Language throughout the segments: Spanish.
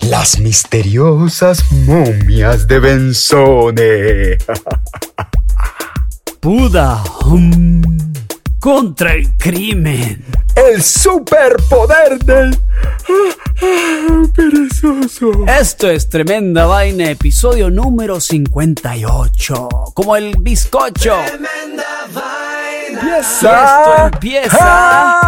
Las misteriosas momias de Benzone. Buda hum, contra el crimen. El superpoder del perezoso. Esto es Tremenda Vaina, episodio número 58. Como el bizcocho. Tremenda vaina. Y esto empieza.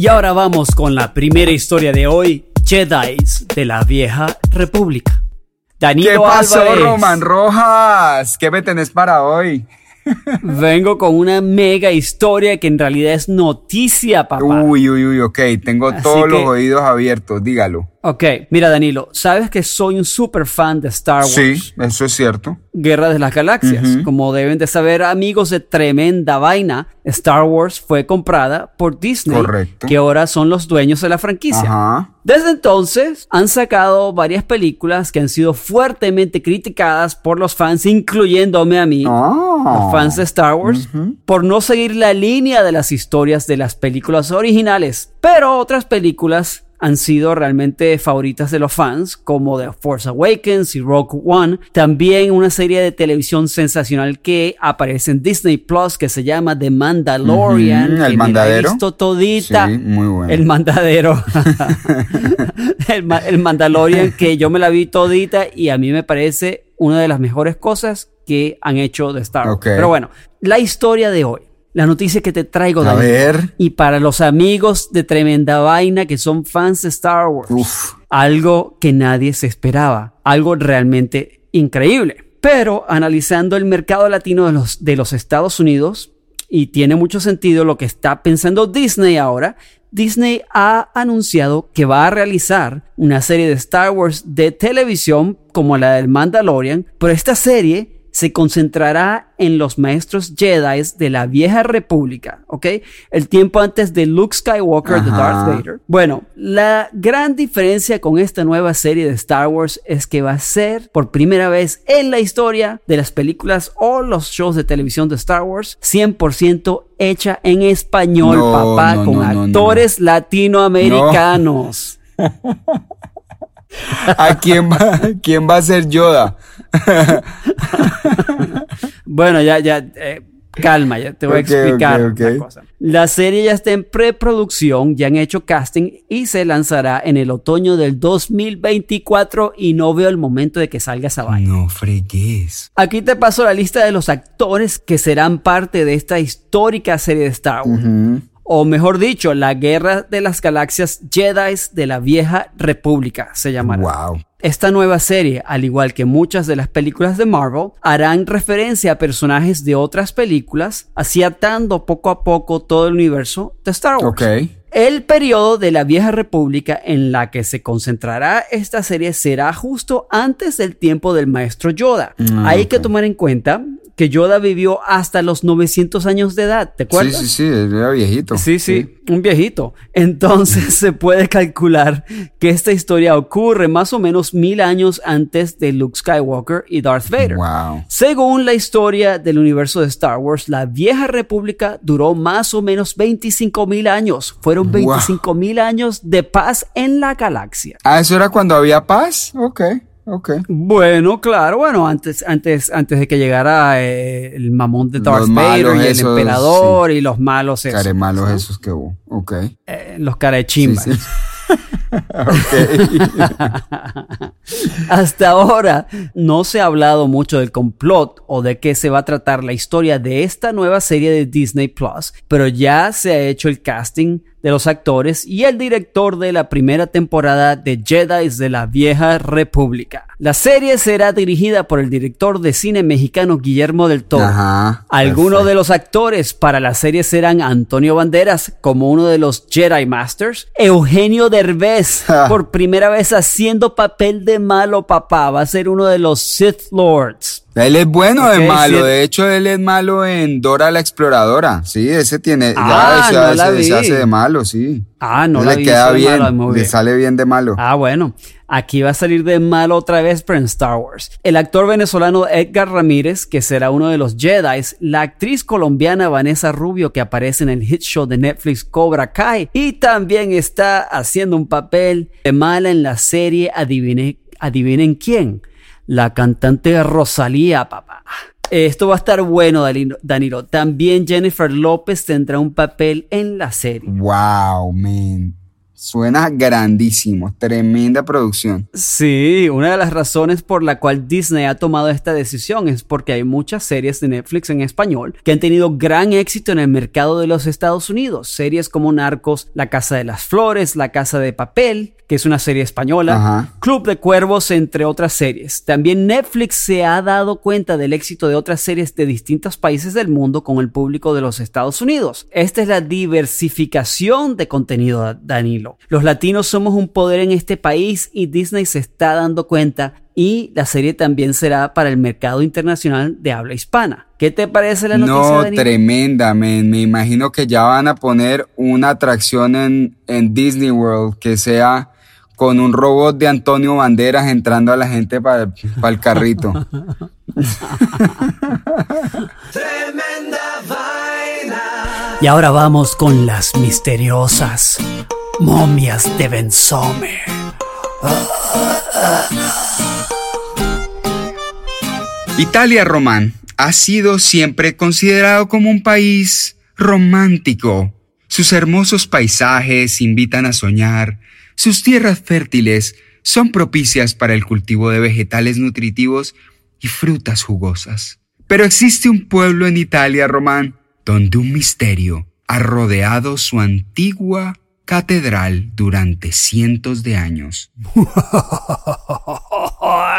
Y ahora vamos con la primera historia de hoy, Jedis de la vieja república. Danilo ¿Qué pasó, Álvarez. Roman Rojas? ¿Qué me tenés para hoy? Vengo con una mega historia que en realidad es noticia, papá. Uy, uy, uy, ok. Tengo Así todos los oídos abiertos, dígalo. Ok, mira Danilo, sabes que soy un super fan de Star Wars. Sí, eso es cierto. Guerra de las Galaxias. Como deben de saber amigos de tremenda vaina, Star Wars fue comprada por Disney, Correcto. que ahora son los dueños de la franquicia. Ajá. Desde entonces han sacado varias películas que han sido fuertemente criticadas por los fans, incluyéndome a mí, Ah. los fans de Star Wars, por no seguir la línea de las historias de las películas originales. Pero otras películas han sido realmente favoritas de los fans, como The Force Awakens y Rogue One. También una serie de televisión sensacional que aparece en Disney Plus que se llama The Mandalorian. El que me la he Mandadero. visto todita. Sí, muy bueno. El mandadero. el, ma- el Mandalorian que yo me la vi todita y a mí me parece una de las mejores cosas que han hecho de Star Wars. Ok. Pero bueno, la historia de hoy. La noticia que te traigo, A Daniel. ver. Y para los amigos de Tremenda Vaina que son fans de Star Wars. Uf. Algo que nadie se esperaba. Algo realmente increíble. Pero analizando el mercado latino de los, de los Estados Unidos, y tiene mucho sentido lo que está pensando Disney ahora, Disney ha anunciado que va a realizar una serie de Star Wars de televisión como la del Mandalorian, pero esta serie se concentrará en los maestros Jedi de la vieja república, ¿ok? El tiempo antes de Luke Skywalker, de Ajá. Darth Vader. Bueno, la gran diferencia con esta nueva serie de Star Wars es que va a ser por primera vez en la historia de las películas o los shows de televisión de Star Wars 100% hecha en español, No, papá, no, con no. actores latinoamericanos. ¿A quién va, quién va a ser Yoda? Bueno, ya, ya, eh, calma, ya te voy a explicar ok, ok. una cosa. La serie ya está en preproducción, ya han hecho casting y se lanzará en el otoño del 2024 y no veo el momento de que salga esa vaina. No fregues. Aquí te paso la lista de los actores que serán parte de esta histórica serie de Star Wars. O mejor dicho, la Guerra de las Galaxias Jedi de la Vieja República se llamará. Wow. Esta nueva serie, al igual que muchas de las películas de Marvel, harán referencia a personajes de otras películas, así atando poco a poco todo el universo de Star Wars. Ok. El periodo de la vieja república en la que se concentrará esta serie será justo antes del tiempo del maestro Yoda. Mm, Hay que tomar en cuenta que Yoda vivió hasta los 900 años de edad, ¿te Sí, acuerdas? sí, sí, era viejito. Sí, sí, un viejito. Entonces se puede calcular que esta historia ocurre más o menos mil años antes de Luke Skywalker y Darth Vader. Wow. Según la historia del universo de Star Wars, la vieja república duró más o menos 25 mil años. Fueron Wow. 25 mil años de paz en la galaxia. Ah, eso era cuando había paz. Ok, ok. Bueno, claro, bueno, antes, antes, antes de que llegara eh, el mamón de Darth Vader y el emperador y los malos esos, Care malos esos que hubo. Ok. Eh, los carechimbas. Sí. Hasta ahora no se ha hablado mucho del complot o de qué se va a tratar la historia de esta nueva serie de Disney Plus, pero ya se ha hecho el casting de los actores y el director de la primera temporada de Jedi de la Vieja República. La serie será dirigida por el director de cine mexicano Guillermo del Toro. Ajá. Algunos de los actores para la serie serán Antonio Banderas como uno de los Jedi Masters, Eugenio Derbez por primera vez haciendo papel de malo papá, va a ser uno de los Sith Lords. Él es bueno Ok, de malo. De hecho, él es malo en Dora la Exploradora. Sí, ese tiene. Ah, ya, no ese- la ese- se vi. hace de malo, sí. Ah, no la le vi, queda bien. malo, Le sale bien de malo. Ah, bueno. Aquí va a salir de malo otra vez, pero en Star Wars. El actor venezolano Edgar Ramírez, que será uno de los Jedi, la actriz colombiana Vanessa Rubio, que aparece en el hit show de Netflix Cobra Kai, y también está haciendo un papel de mala en la serie Adivine, Adivinen quién, la cantante Rosalía, papá. Esto va a estar bueno, Danilo-. También Jennifer López tendrá un papel en la serie. Wow, man. Suena grandísimo. Tremenda producción. Sí, una de las razones por la cual Disney ha tomado esta decisión es porque hay muchas series de Netflix en español que han tenido gran éxito en el mercado de los Estados Unidos. Series como Narcos, La Casa de las Flores, La Casa de Papel, que es una serie española, Ajá. Club de Cuervos, entre otras series. También Netflix se ha dado cuenta del éxito de otras series de distintos países del mundo con el público de los Estados Unidos. Esta es la diversificación de contenido, Danilo. Los latinos somos un poder en este país y Disney se está dando cuenta y la serie también será para el mercado internacional de habla hispana. ¿Qué te parece la noticia, No, tremenda, man. Me imagino que ya van a poner una atracción en, en Disney World que sea con un robot de Antonio Banderas entrando a la gente para el carrito. Tremenda vaina. Y ahora vamos con las misteriosas momias de Ben Sommer. Italia Román ha sido siempre considerado como un país romántico. Sus hermosos paisajes invitan a soñar, sus tierras fértiles son propicias para el cultivo de vegetales nutritivos y frutas jugosas. Pero existe un pueblo en Italia Román donde un misterio ha rodeado su antigua catedral durante cientos de años.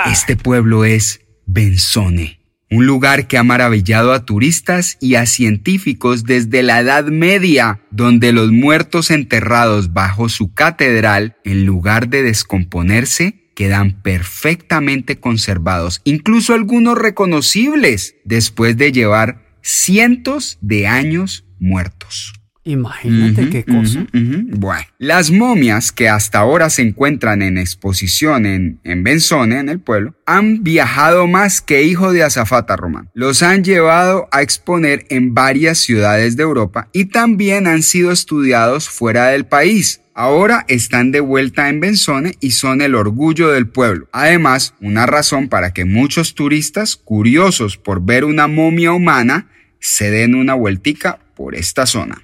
Este pueblo es Benzone, un lugar que ha maravillado a turistas y a científicos desde la Edad Media, donde los muertos enterrados bajo su catedral, en lugar de descomponerse, quedan perfectamente conservados, incluso algunos reconocibles, después de llevar cientos de años muertos. Imagínate qué cosa. Bueno, las momias que hasta ahora se encuentran en exposición en, en Benzone, en el pueblo, han viajado más que hijo de azafata román. Los han llevado a exponer en varias ciudades de Europa y también han sido estudiados fuera del país. Ahora están de vuelta en Benzone y son el orgullo del pueblo. Además, una razón para que muchos turistas curiosos por ver una momia humana se den una vueltica por esta zona.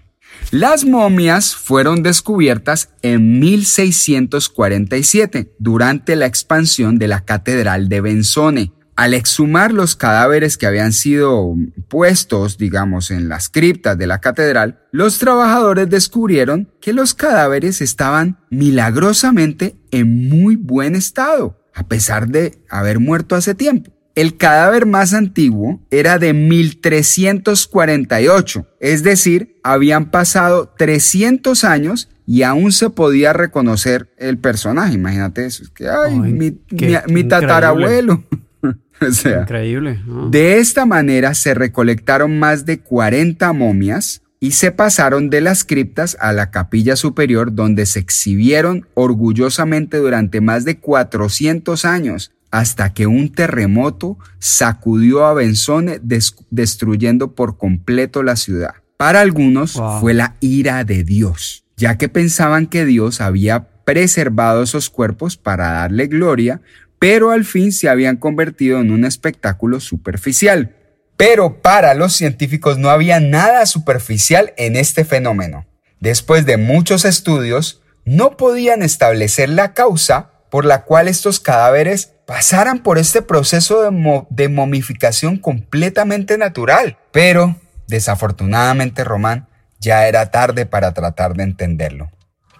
Las momias fueron descubiertas en 1647 durante la expansión de la Catedral de Benzone. Al exhumar los cadáveres que habían sido puestos, digamos, en las criptas de la catedral, los trabajadores descubrieron que los cadáveres estaban milagrosamente en muy buen estado, a pesar de haber muerto hace tiempo. El cadáver más antiguo era de 1348, es decir, habían pasado 300 años y aún se podía reconocer el personaje. Imagínate eso, es que, ay, mi, mi tatarabuelo. Increíble. De esta manera se recolectaron más de 40 momias y se pasaron de las criptas a la capilla superior donde se exhibieron orgullosamente durante más de 400 años hasta que un terremoto sacudió a Benzone destruyendo por completo la ciudad. Para algunos fue la ira de Dios, ya que pensaban que Dios había preservado esos cuerpos para darle gloria, pero al fin se habían convertido en un espectáculo superficial. Pero para los científicos no había nada superficial en este fenómeno. Después de muchos estudios, no podían establecer la causa por la cual estos cadáveres pasaran por este proceso de, momificación completamente natural. Pero, desafortunadamente, Román, ya era tarde para tratar de entenderlo.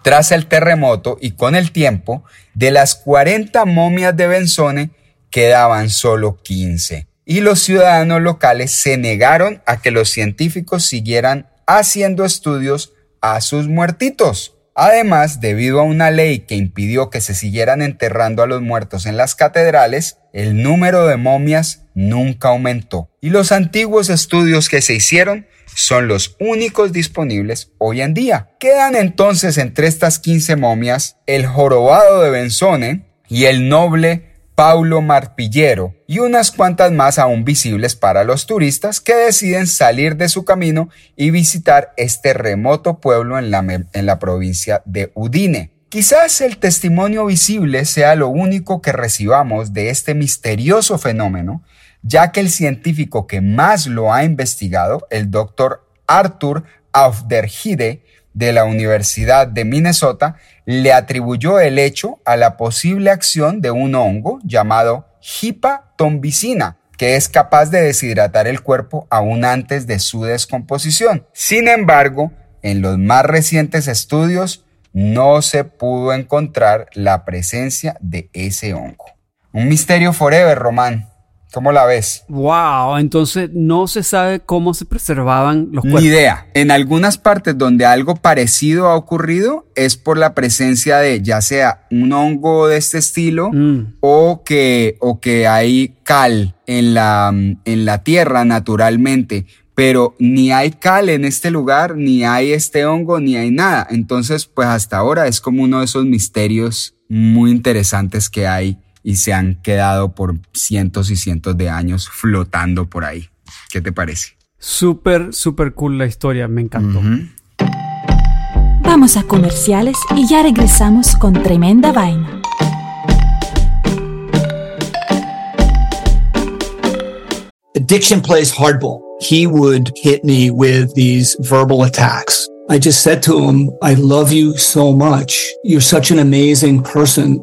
Tras el terremoto y con el tiempo, de las 40 momias de Benzone quedaban solo 15. Y los ciudadanos locales se negaron a que los científicos siguieran haciendo estudios a sus muertitos. Además, debido a una ley que impidió que se siguieran enterrando a los muertos en las catedrales, el número de momias nunca aumentó. Y los antiguos estudios que se hicieron son los únicos disponibles hoy en día. Quedan entonces entre estas 15 momias el jorobado de Benzone y el noble Paulo Marpillero y unas cuantas más aún visibles para los turistas que deciden salir de su camino y visitar este remoto pueblo en la, en la provincia de Udine. Quizás el testimonio visible sea lo único que recibamos de este misterioso fenómeno, ya que el científico que más lo ha investigado, el doctor Arthur Aufderhide de la Universidad de Minnesota, le atribuyó el hecho a la posible acción de un hongo llamado Tombicina, que es capaz de deshidratar el cuerpo aún antes de su descomposición. Sin embargo, en los más recientes estudios no se pudo encontrar la presencia de ese hongo. Un misterio forever, Román. ¿Cómo la ves? Wow, entonces no se sabe cómo se preservaban los cuerpos. Ni idea. En algunas partes donde algo parecido ha ocurrido es por la presencia de ya sea un hongo de este estilo mm. o, que, o que hay cal en la, en la tierra naturalmente. Pero ni hay cal en este lugar, ni hay este hongo, ni hay nada. Entonces, pues hasta ahora es como uno de esos misterios muy interesantes que hay y se han quedado por cientos y cientos de años flotando por ahí. ¿Qué te parece? Súper, súper cool la historia, me encantó. Vamos a comerciales y ya regresamos con tremenda vaina. Addiction plays hardball. He would hit me with these verbal attacks. I just said to him, I love you so much. You're such an amazing person.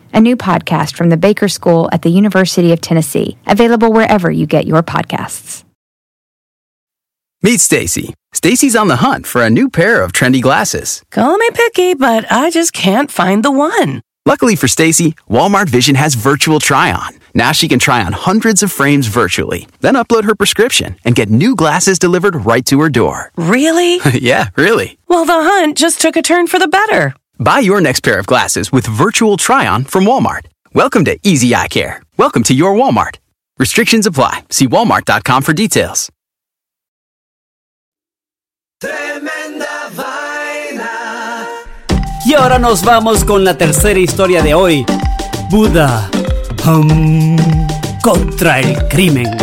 a new podcast from the Baker School at the University of Tennessee, available wherever you get your podcasts. Meet Stacy. Stacy's on the hunt for a new pair of trendy glasses. Call me picky, but I just can't find the one. Luckily for Stacy, Walmart Vision has virtual try-on. Now she can try on hundreds of frames virtually, then upload her prescription and get new glasses delivered right to her door. Really? yeah, really. Well, the hunt just took a turn for the better. Buy your next pair of glasses with virtual try-on from Walmart. Welcome to Easy Eye Care. Welcome to your Walmart. Restrictions apply. See walmart.com for details. Tremenda vaina. Y ahora nos vamos con la tercera historia de hoy. Buda hum, contra el crimen.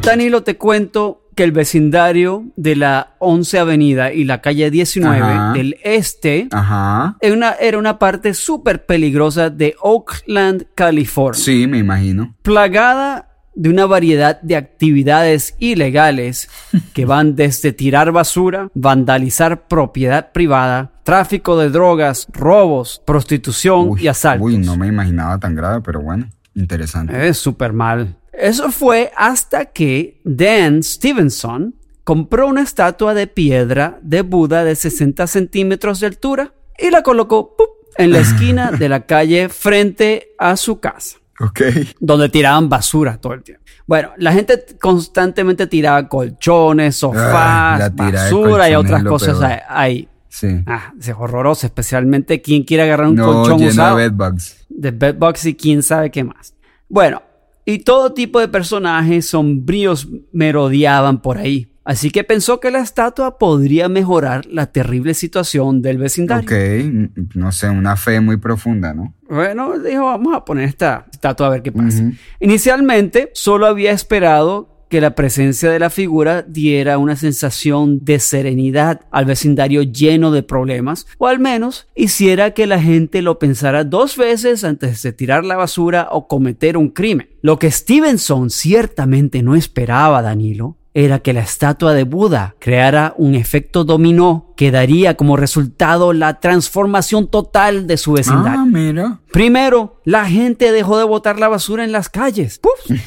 Danilo, te cuento que el vecindario de la 11 Avenida y la calle 19 Ajá. del este Ajá. era una, era una parte súper peligrosa de Oakland, California. Sí, me imagino. plagada de una variedad de actividades ilegales que van desde tirar basura, vandalizar propiedad privada, tráfico de drogas, robos, prostitución y asaltos. Uy, no me imaginaba tan grave, pero bueno, interesante. Es súper mal. Eso fue hasta que Dan Stevenson compró una estatua de piedra de Buda de 60 centímetros de altura y la colocó ¡pup! en la esquina de la calle frente a su casa. Ok. donde tiraban basura todo el tiempo. Bueno, la gente constantemente tiraba colchones, sofás, Ah, tira de basura y otras cosas peor. ahí. Sí. Ah, es horroroso, especialmente quien quiere agarrar un No, colchón lleno usado de bedbugs. de bedbugs y quién sabe qué más. Bueno, y todo tipo de personajes sombríos merodeaban por ahí. Así que pensó que la estatua podría mejorar la terrible situación del vecindario. Ok, n- no sé, una fe muy profunda, ¿no? Bueno, dijo, vamos a poner esta estatua a ver qué pasa. Inicialmente, solo había esperado que la presencia de la figura diera una sensación de serenidad al vecindario lleno de problemas, o al menos hiciera que la gente lo pensara dos veces antes de tirar la basura o cometer un crimen. Lo que Stevenson ciertamente no esperaba, Danilo, era que la estatua de Buda creara un efecto dominó que daría como resultado la transformación total de su vecindario. Ah, mira. Primero, la gente dejó de botar la basura en las calles. ¡Puf!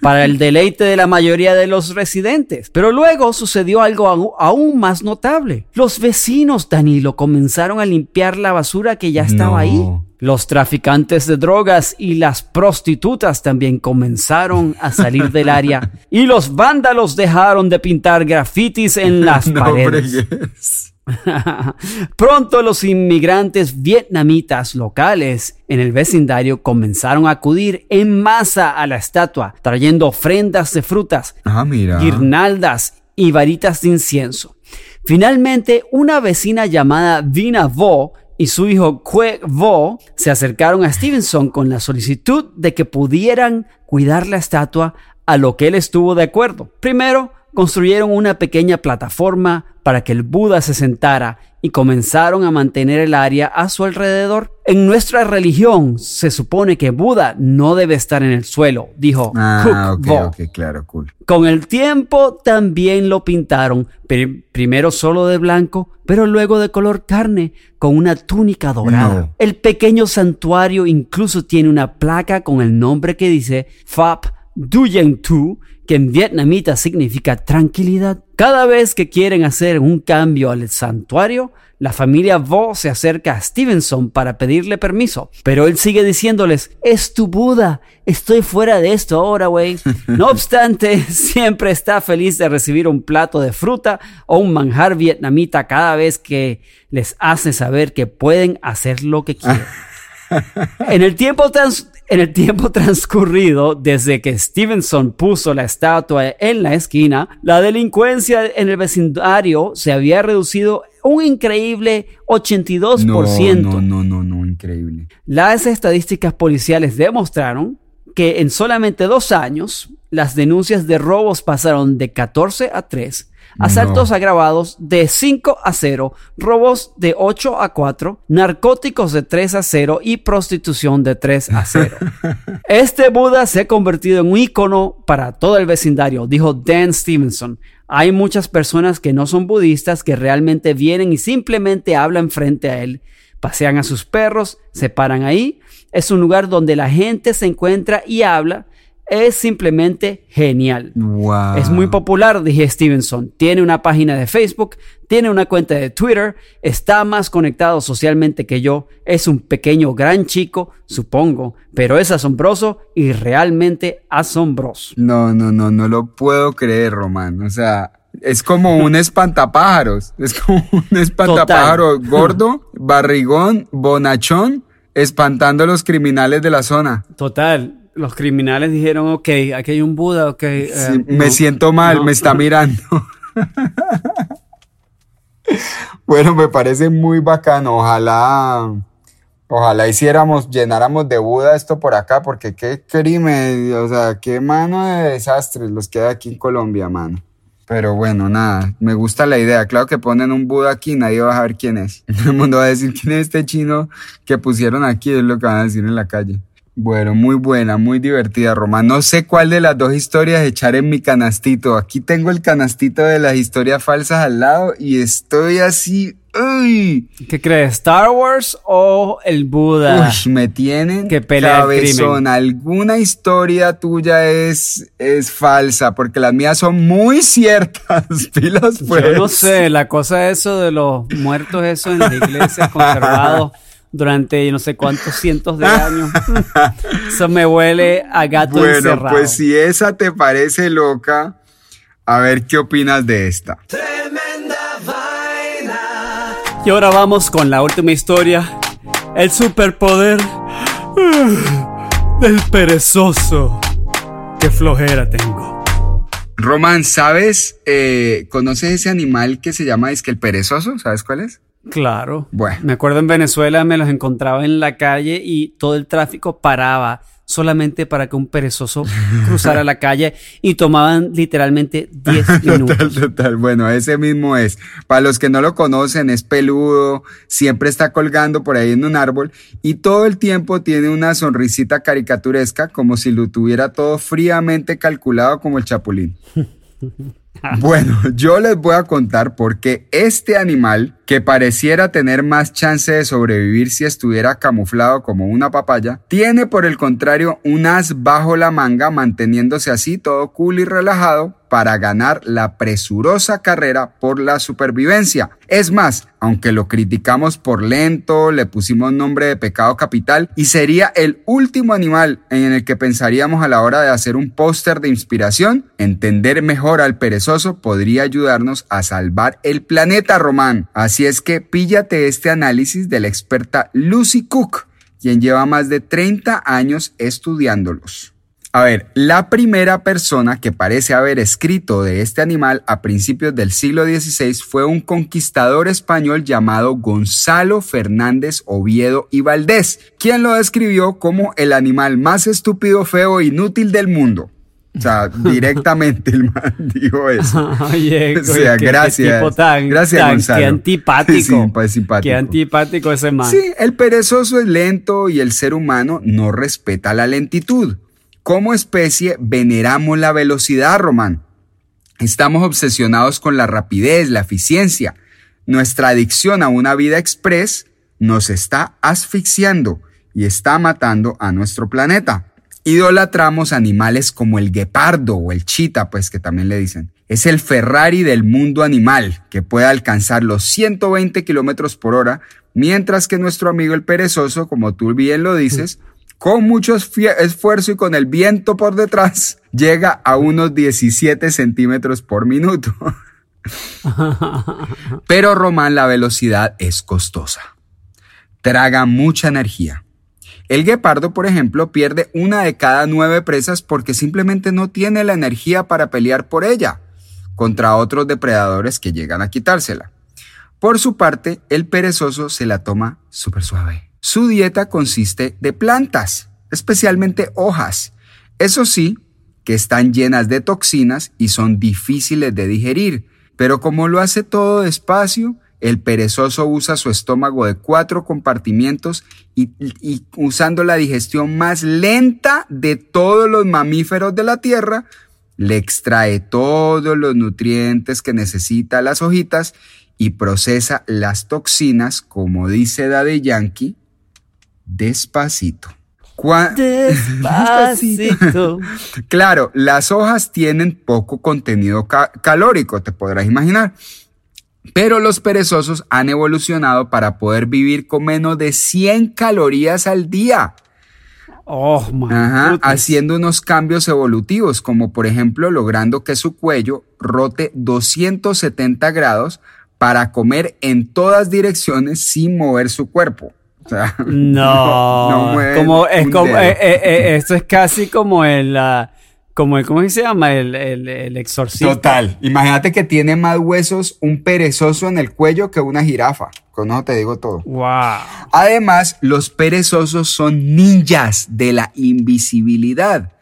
Para el deleite de la mayoría de los residentes. Pero luego sucedió algo aún más notable. Los vecinos, Danilo, comenzaron a limpiar la basura que ya estaba No. ahí. Los traficantes de drogas y las prostitutas también comenzaron a salir del área. Y los vándalos dejaron de pintar grafitis en las No paredes. Pronto los inmigrantes vietnamitas locales en el vecindario comenzaron a acudir en masa a la estatua, trayendo ofrendas de frutas, Ah, mira. guirnaldas y varitas de incienso. Finalmente, una vecina llamada Vina Vo y su hijo Kue Vo se acercaron a Stevenson con la solicitud de que pudieran cuidar la estatua, a lo que él estuvo de acuerdo. Primero, construyeron una pequeña plataforma para que el Buda se sentara y comenzaron a mantener el área a su alrededor. En nuestra religión se supone que Buda no debe estar en el suelo, dijo Ah, claro, cool. Con el tiempo también lo pintaron, pri- primero solo de blanco, pero luego de color carne, con una túnica dorada. No. El pequeño santuario incluso tiene una placa con el nombre que dice Phap Duyen Tu, que en vietnamita significa tranquilidad. Cada vez que quieren hacer un cambio al santuario, la familia Vo se acerca a Stevenson para pedirle permiso, pero él sigue diciéndoles, es tu Buda, estoy fuera de esto ahora, güey. No obstante, siempre está feliz de recibir un plato de fruta o un manjar vietnamita cada vez que les hace saber que pueden hacer lo que quieren. En el tiempo trans- en el tiempo transcurrido desde que Stevenson puso la estatua en la esquina, la delincuencia en el vecindario se había reducido un increíble 82%. No, no, no, no, no, increíble. Las estadísticas policiales demostraron que en solamente dos años las denuncias de robos pasaron de 14 a 3, asaltos No. agravados de 5 a 0, robos de 8 a 4, narcóticos de 3 a 0 y prostitución de 3 a 0. Este Buda se ha convertido en un ícono para todo el vecindario, dijo Dan Stevenson. Hay muchas personas que no son budistas que realmente vienen y simplemente hablan frente a él, pasean a sus perros, se paran ahí. Es un lugar donde la gente se encuentra y habla. Es simplemente genial. Wow. Es muy popular, dije Stevenson. Tiene una página de Facebook, tiene una cuenta de Twitter, está más conectado socialmente que yo. Es un pequeño gran chico, supongo, pero es asombroso y realmente asombroso. No, no, no, no lo puedo creer, Román. O sea, es como un espantapájaros. Es como un espantapájaro gordo, barrigón, bonachón, espantando a los criminales de la zona. Total. Los criminales dijeron, ok, aquí hay un Buda, ok. eh, Sí, me siento mal, no. me está mirando. bueno, me parece muy bacano. Ojalá, ojalá hiciéramos, llenáramos de Buda esto por acá, porque qué crimen, o sea, qué mano de desastres los que hay aquí en Colombia, mano. Pero bueno, nada, me gusta la idea. Claro que ponen un Buda aquí, nadie va a saber quién es. El mundo va a decir quién es este chino que pusieron aquí, es lo que van a decir en la calle. Bueno, muy buena, muy divertida, Roma. No sé cuál de las dos historias echar en mi canastito. Aquí tengo el canastito de las historias falsas al lado y estoy así. ¡Uy! ¿Qué crees? ¿Star Wars o el Buda? Uy, me tienen que cabezón. crimen. Alguna historia tuya es, es falsa, porque las mías son muy ciertas. Pilas, pues. Yo no sé, la cosa eso de los muertos, eso en la iglesia conservados durante no sé cuántos cientos de años. Eso me huele a gato Bueno, encerrado. pues si esa te parece loca, a ver qué opinas de esta. Y ahora vamos con la última historia. El superpoder del perezoso. Qué flojera tengo. Román, ¿sabes? Eh, ¿Conoces ese animal que se llama es que el perezoso? ¿Sabes cuál es? Claro. Bueno. Me acuerdo en Venezuela me los encontraba en la calle y todo el tráfico paraba solamente para que un perezoso cruzara la calle y tomaban literalmente 10 minutos. Total, total. Bueno, ese mismo es. Para los que no lo conocen, es peludo, siempre está colgando por ahí en un árbol y todo el tiempo tiene una sonrisita caricaturesca como si lo tuviera todo fríamente calculado como el chapulín. Bueno, yo les voy a contar por qué este animal, que pareciera tener más chance de sobrevivir si estuviera camuflado como una papaya, tiene por el contrario un as bajo la manga manteniéndose así todo cool y relajado para ganar la presurosa carrera por la supervivencia. Es más, aunque lo criticamos por lento, le pusimos nombre de pecado capital y sería el último animal en el que pensaríamos a la hora de hacer un póster de inspiración, entender mejor al perezoso podría ayudarnos a salvar el planeta, Román. Así es que píllate este análisis de la experta Lucy Cook, quien lleva más de 30 años estudiándolos. A ver, la primera persona que parece haber escrito de este animal a principios del siglo XVI fue un conquistador español llamado Gonzalo Fernández Oviedo y Valdés, quien lo describió como el animal más estúpido, feo e inútil del mundo. O sea, directamente el man dijo eso. Oye, o sea, qué- qué gracias. tipo tan- gracias, tan- Gonzalo. Qué antipático. Sí, pues simpático. Qué antipático ese man. Sí, el perezoso es lento y el ser humano no respeta la lentitud. Como especie, veneramos la velocidad, Román. Estamos obsesionados con la rapidez, la eficiencia. Nuestra adicción a una vida express nos está asfixiando y está matando a nuestro planeta. Idolatramos animales como el guepardo o el chita, pues que también le dicen. Es el Ferrari del mundo animal, que puede alcanzar los 120 kilómetros por hora, mientras que nuestro amigo el perezoso, como tú bien lo dices, con mucho esfuerzo y con el viento por detrás, llega a unos 17 centímetros por minuto. Pero Román, la velocidad es costosa. Traga mucha energía. El guepardo, por ejemplo, pierde una de cada nueve presas porque simplemente no tiene la energía para pelear por ella contra otros depredadores que llegan a quitársela. Por su parte, el perezoso se la toma súper suave. Su dieta consiste de plantas, especialmente hojas. Eso sí, que están llenas de toxinas y son difíciles de digerir, pero como lo hace todo despacio, el perezoso usa su estómago de cuatro compartimientos y, usando la digestión más lenta de todos los mamíferos de la Tierra, le extrae todos los nutrientes que necesita las hojitas y procesa las toxinas, como dice Daddy Yankee, despacito. Cua- Despacito. Claro, las hojas tienen poco contenido ca- calórico, te podrás imaginar. Pero los perezosos han evolucionado para poder vivir con menos de 100 calorías al día. Oh, my Ajá, haciendo unos cambios evolutivos, como por ejemplo logrando que su cuello rote 270 grados para comer en todas direcciones sin mover su cuerpo. O sea, No, como, es como, eh, eh, eh, esto es casi como el, ah, como el, ¿cómo se llama? El, el, el exorcista. Total. Imagínate que tiene más huesos un perezoso en el cuello que una jirafa. Con eso te digo todo. Wow. Además, los perezosos son ninjas de la invisibilidad.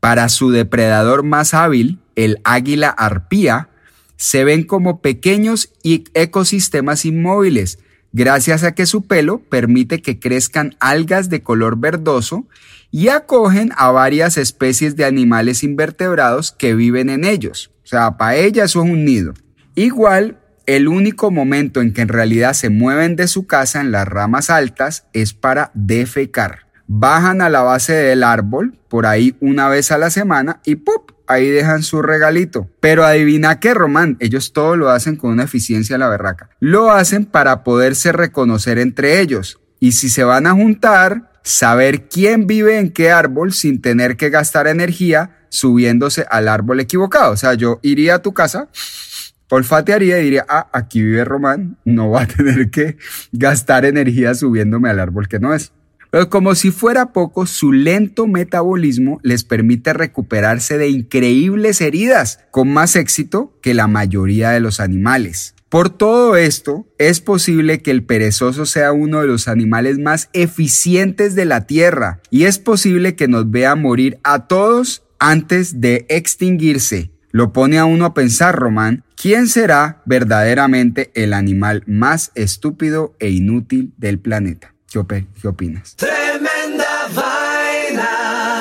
Para su depredador más hábil, el águila arpía, se ven como pequeños y- ecosistemas inmóviles, gracias a que su pelo permite que crezcan algas de color verdoso y acogen a varias especies de animales invertebrados que viven en ellos. O sea, para ella eso es un nido. Igual, el único momento en que en realidad se mueven de su casa en las ramas altas es para defecar. Bajan a la base del árbol, por ahí una vez a la semana, y ¡pop! Ahí dejan su regalito. Pero adivina qué, Román, ellos todo lo hacen con una eficiencia la berraca. Lo hacen para poderse reconocer entre ellos. Y si se van a juntar, saber quién vive en qué árbol sin tener que gastar energía subiéndose al árbol equivocado. O sea, yo iría a tu casa, olfatearía y diría, ah, aquí vive Román, no va a tener que gastar energía subiéndome al árbol que no es. Pero como si fuera poco, su lento metabolismo les permite recuperarse de increíbles heridas con más éxito que la mayoría de los animales. Por todo esto, es posible que el perezoso sea uno de los animales más eficientes de la Tierra y es posible que nos vea morir a todos antes de extinguirse. Lo pone a uno a pensar, Román, ¿quién será verdaderamente el animal más estúpido e inútil del planeta? ¿Qué, op- qué opinas? Tremenda vaina.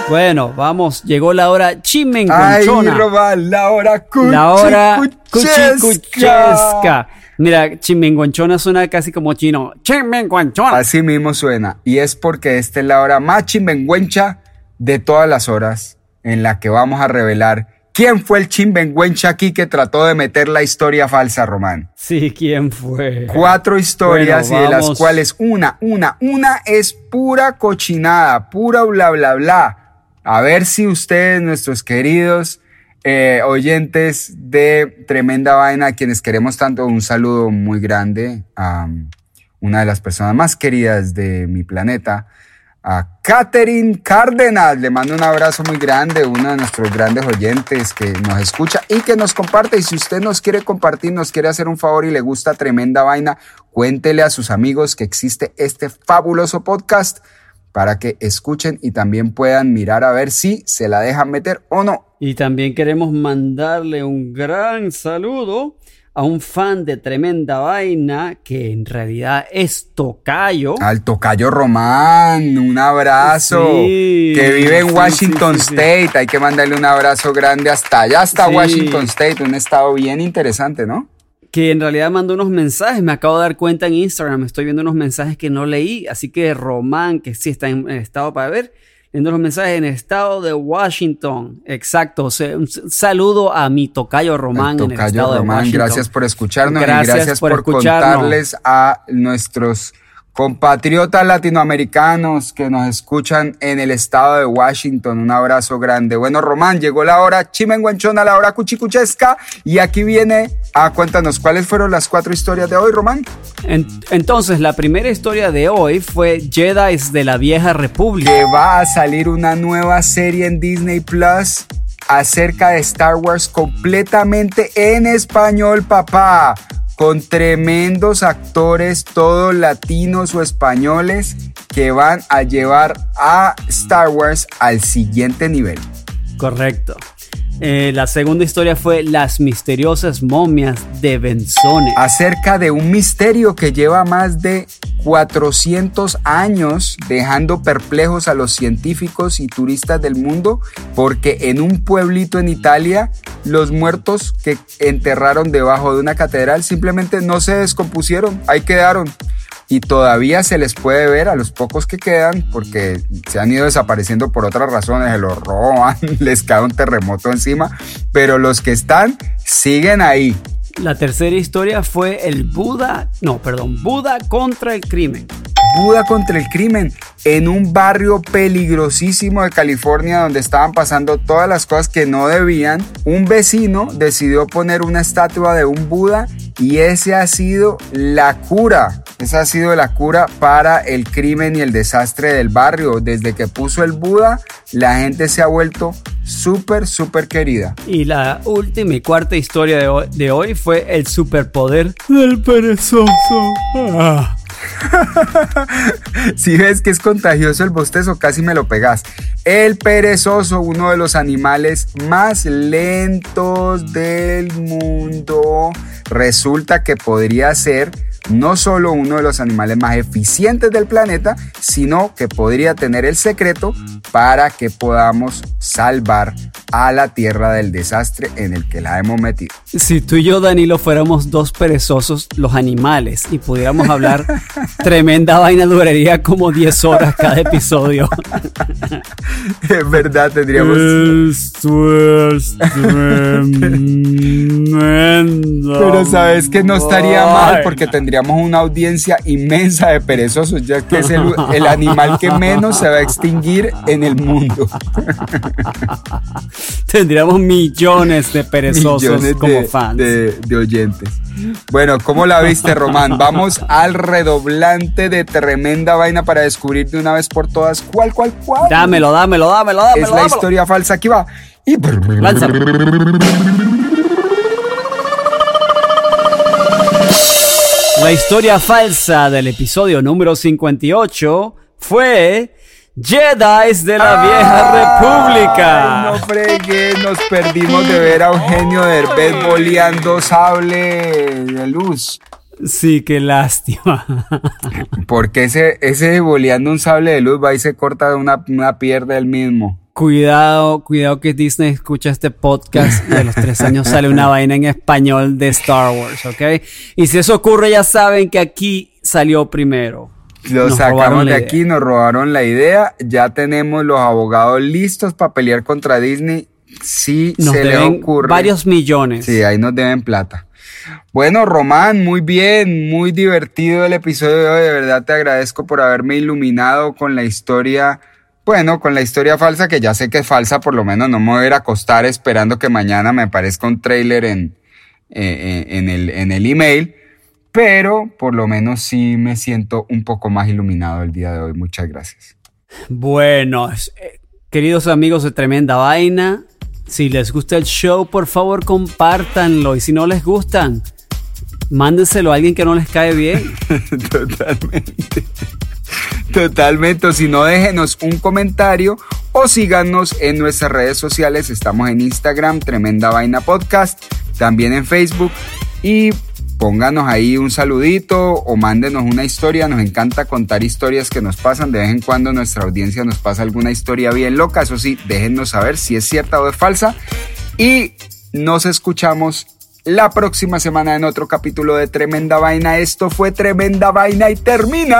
Bueno, vamos, llegó la hora Ay, chimenguanchona. Román, la hora cuchi, La hora cuchesca. cuchicuchesca. Mira, chimenguanchona suena casi como chino. Chimenguanchona. Así mismo suena. Y es porque esta es la hora más chimbenguencha de todas las horas en la que vamos a revelar quién fue el chimbenguencha aquí que trató de meter la historia falsa, Román. Sí, ¿quién fue? Cuatro historias Bueno, y de las cuales una, una, una es pura cochinada, pura bla, bla, bla. A ver si ustedes, nuestros queridos eh, oyentes de Tremenda Vaina, a quienes queremos tanto, un saludo muy grande a um, una de las personas más queridas de mi planeta, a Catherine Cárdenas. Le mando un abrazo muy grande, uno de nuestros grandes oyentes que nos escucha y que nos comparte. Y si usted nos quiere compartir, nos quiere hacer un favor y le gusta tremenda vaina, cuéntele a sus amigos que existe este fabuloso podcast para que escuchen y también puedan mirar a ver si se la dejan meter o no. Y también queremos mandarle un gran saludo a un fan de Tremenda Vaina que en realidad es Tocayo. Al Tocayo Román, un abrazo. Sí, que vive en sí, Washington sí. State. Hay que mandarle un abrazo grande hasta allá, hasta. Washington State, un estado bien interesante, ¿no? que en realidad mandó unos mensajes, me acabo de dar cuenta en Instagram, estoy viendo unos mensajes que no leí, así que Román, que sí está en, en estado para ver, viendo los mensajes en el estado de Washington, exacto, un saludo a mi tocayo Román en el estado de Román, Washington. gracias por escucharnos Gracias y gracias por contarles a nuestros compatriotas latinoamericanos que nos escuchan en el estado de Washington. Un abrazo grande. Bueno, Román, llegó la hora chimenguanchona, la hora cuchicuchesca y aquí viene a cuéntanos cuáles fueron las cuatro historias de hoy, Román. En- entonces, la primera historia de hoy fue Jedi de la Vieja República. que va a salir una nueva serie en Disney Plus acerca de Star Wars completamente en español, papá. Con tremendos actores, todos latinos o españoles, que van a llevar a Star Wars al siguiente nivel. Correcto. Eh, la segunda historia fue Las misteriosas momias de Benzone. Acerca de un misterio que lleva más de 400 años dejando perplejos a los científicos y turistas del mundo porque en un pueblito en Italia los muertos que enterraron debajo de una catedral simplemente no se descompusieron, ahí quedaron y todavía se les puede ver a los pocos que quedan porque se han ido desapareciendo por otras razones, se los roban, les cae un terremoto encima, pero los que están siguen ahí. La tercera historia fue el Buda, no, perdón, Buda contra el crimen. Buda contra el crimen en un barrio peligrosísimo de California donde estaban pasando todas las cosas que no debían. Un vecino decidió poner una estatua de un Buda y ese ha sido la cura. Esa ha sido la cura para el crimen y el desastre del barrio. Desde que puso el Buda, la gente se ha vuelto súper, súper querida. Y la última y cuarta historia de hoy, de hoy fue el superpoder del perezoso. Ah. si ves que es contagioso el bostezo, casi me lo pegas. El perezoso, uno de los animales más lentos del mundo, resulta que podría ser no solo uno de los animales más eficientes del planeta, sino que podría tener el secreto para que podamos salvar a la tierra del desastre en el que la hemos metido. Si tú y yo, Danilo, fuéramos dos perezosos, los animales, y pudiéramos hablar, tremenda vaina duraría como 10 horas cada episodio. es verdad, tendríamos... Esto es tremendo. Pero sabes que no estaría mal porque tendríamos una audiencia inmensa de perezosos, ya que es el, el animal que menos se va a extinguir en el mundo. Tendríamos millones de perezosos Millones como de, fans. de- de oyentes. Bueno, ¿cómo la viste, Román? Vamos al redoblante de tremenda vaina para descubrir de una vez por todas cuál, cuál, cuál. Dámelo, dámelo, dámelo, dámelo. es la dámelo. historia falsa. Aquí va. Y Lánzalo. La historia falsa del episodio número 58 fue Jedi de la Vieja República. Ay, no fregué, nos perdimos de ver a Eugenio Derbez boleando sable de luz. Sí, qué lástima. Porque ese, ese boleando un sable de luz va y se corta una, una pierna él mismo. Cuidado, cuidado que Disney escucha este podcast y a los tres años sale una vaina en español de Star Wars, ¿ok? Y si eso ocurre ya saben que aquí salió primero. Lo Nos sacamos de aquí, nos robaron la idea. Ya tenemos los abogados listos para pelear contra Disney. Si Nos se le deben ocurre. varios millones. Sí, ahí nos deben plata. Bueno, Román, muy bien, muy divertido el episodio de hoy. De verdad te agradezco por haberme iluminado con la historia. Bueno, con la historia falsa, que ya sé que es falsa, por lo menos no me voy a ir a acostar esperando que mañana me aparezca un trailer en, eh, eh, en, el, en el email. Pero por lo menos sí me siento un poco más iluminado el día de hoy. Muchas gracias. Bueno, eh, queridos amigos de Tremenda Vaina, si les gusta el show, por favor compártanlo. Y si no les gustan, mándenselo a alguien que no les cae bien. Totalmente. Totalmente. O si no, déjenos un comentario o síganos en nuestras redes sociales. Estamos en Instagram, Tremenda Vaina Podcast, también en Facebook. Y pónganos ahí un saludito o mándenos una historia. Nos encanta contar historias que nos pasan. De vez en cuando nuestra audiencia nos pasa alguna historia bien loca. Eso sí, déjennos saber si es cierta o es falsa. Y nos escuchamos la próxima semana en otro capítulo de Tremenda Vaina. Esto fue Tremenda Vaina y termina.